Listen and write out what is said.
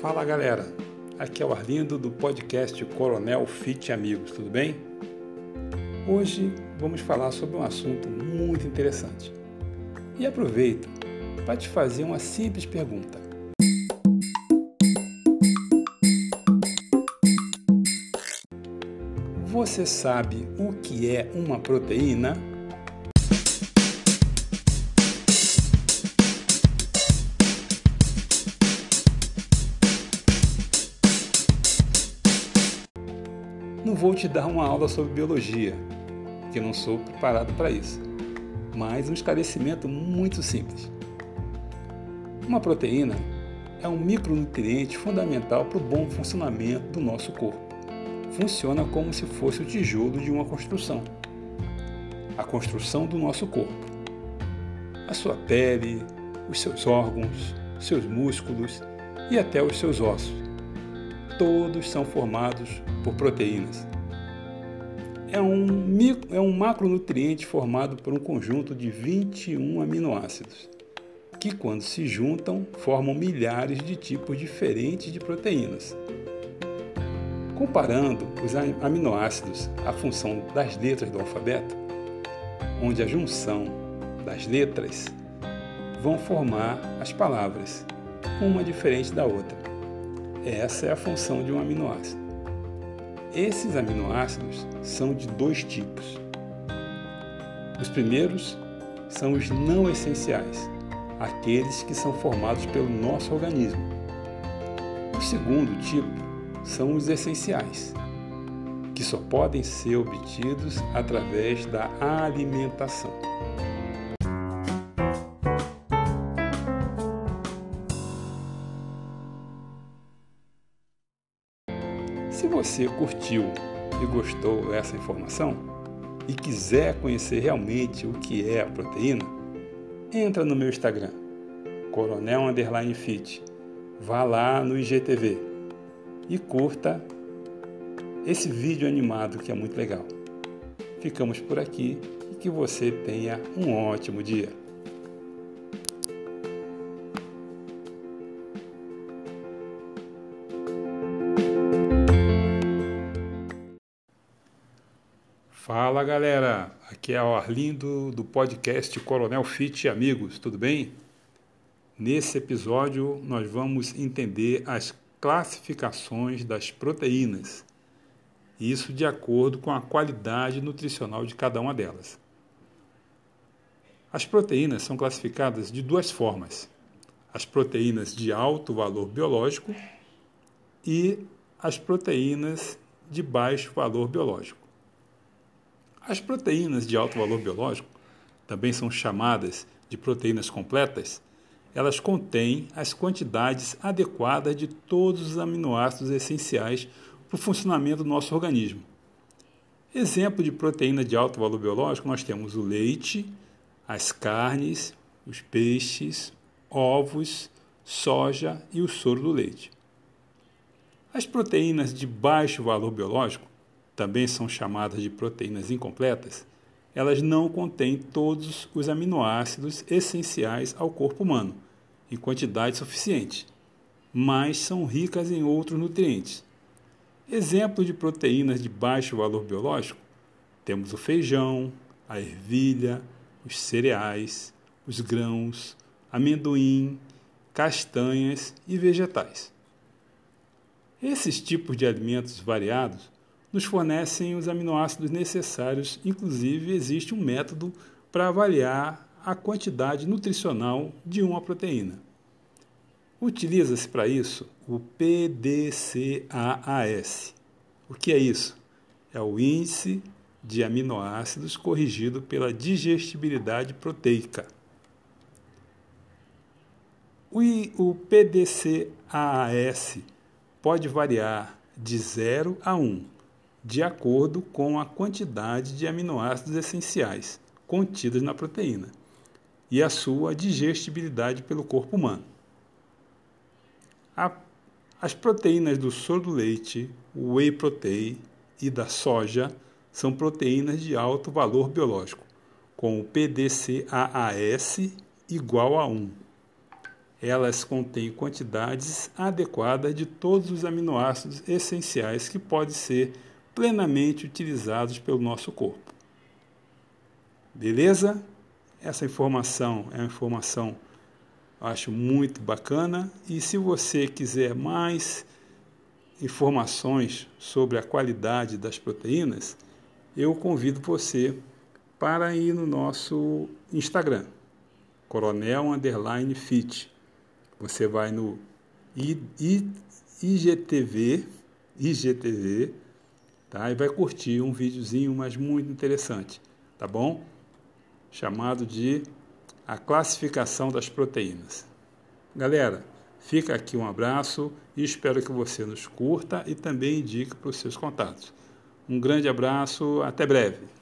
Fala galera, aqui é o Arlindo do podcast Coronel Fit Amigos, tudo bem? Hoje vamos falar sobre um assunto muito interessante. E aproveito para te fazer uma simples pergunta. Você sabe o que é uma proteína? Não vou te dar uma aula sobre biologia, que não sou preparado para isso, mas um esclarecimento muito simples. Uma proteína é um micronutriente fundamental para o bom funcionamento do nosso corpo. Funciona como se fosse o tijolo de uma construção. A construção do nosso corpo. A sua pele, os seus órgãos, seus músculos e até os seus ossos. Todos são formados por proteínas. É um, micro, é um macronutriente formado por um conjunto de 21 aminoácidos, que, quando se juntam, formam milhares de tipos diferentes de proteínas. Comparando os aminoácidos à função das letras do alfabeto, onde a junção das letras vão formar as palavras, uma diferente da outra. Essa é a função de um aminoácido. Esses aminoácidos são de dois tipos. Os primeiros são os não essenciais, aqueles que são formados pelo nosso organismo. O segundo tipo são os essenciais, que só podem ser obtidos através da alimentação. Se você curtiu e gostou dessa informação e quiser conhecer realmente o que é a proteína, entra no meu Instagram, Coronel Underline Fit. Vá lá no IGTV e curta esse vídeo animado que é muito legal. Ficamos por aqui e que você tenha um ótimo dia. Fala galera, aqui é o Arlindo do podcast Coronel Fit Amigos, tudo bem? Nesse episódio nós vamos entender as classificações das proteínas, isso de acordo com a qualidade nutricional de cada uma delas. As proteínas são classificadas de duas formas: as proteínas de alto valor biológico e as proteínas de baixo valor biológico. As proteínas de alto valor biológico, também são chamadas de proteínas completas, elas contêm as quantidades adequadas de todos os aminoácidos essenciais para o funcionamento do nosso organismo. Exemplo de proteína de alto valor biológico, nós temos o leite, as carnes, os peixes, ovos, soja e o soro do leite. As proteínas de baixo valor biológico também são chamadas de proteínas incompletas, elas não contêm todos os aminoácidos essenciais ao corpo humano, em quantidade suficiente, mas são ricas em outros nutrientes. Exemplo de proteínas de baixo valor biológico: temos o feijão, a ervilha, os cereais, os grãos, amendoim, castanhas e vegetais. Esses tipos de alimentos variados nos fornecem os aminoácidos necessários. Inclusive, existe um método para avaliar a quantidade nutricional de uma proteína. Utiliza-se para isso o PDCAAS. O que é isso? É o índice de aminoácidos corrigido pela digestibilidade proteica. O PDCAAS pode variar de 0 a 1 de acordo com a quantidade de aminoácidos essenciais contidos na proteína e a sua digestibilidade pelo corpo humano. A, as proteínas do soro do leite, whey protein e da soja são proteínas de alto valor biológico, com o PDCAAS igual a 1. elas contêm quantidades adequadas de todos os aminoácidos essenciais que podem ser plenamente utilizados pelo nosso corpo. Beleza? Essa informação é uma informação acho muito bacana e se você quiser mais informações sobre a qualidade das proteínas, eu convido você para ir no nosso Instagram, Coronel Underline Fit. Você vai no IGTV, IGTV, tá? E vai curtir um videozinho, mas muito interessante, tá bom? Chamado de a classificação das proteínas. Galera, fica aqui um abraço e espero que você nos curta e também indique para os seus contatos. Um grande abraço, até breve.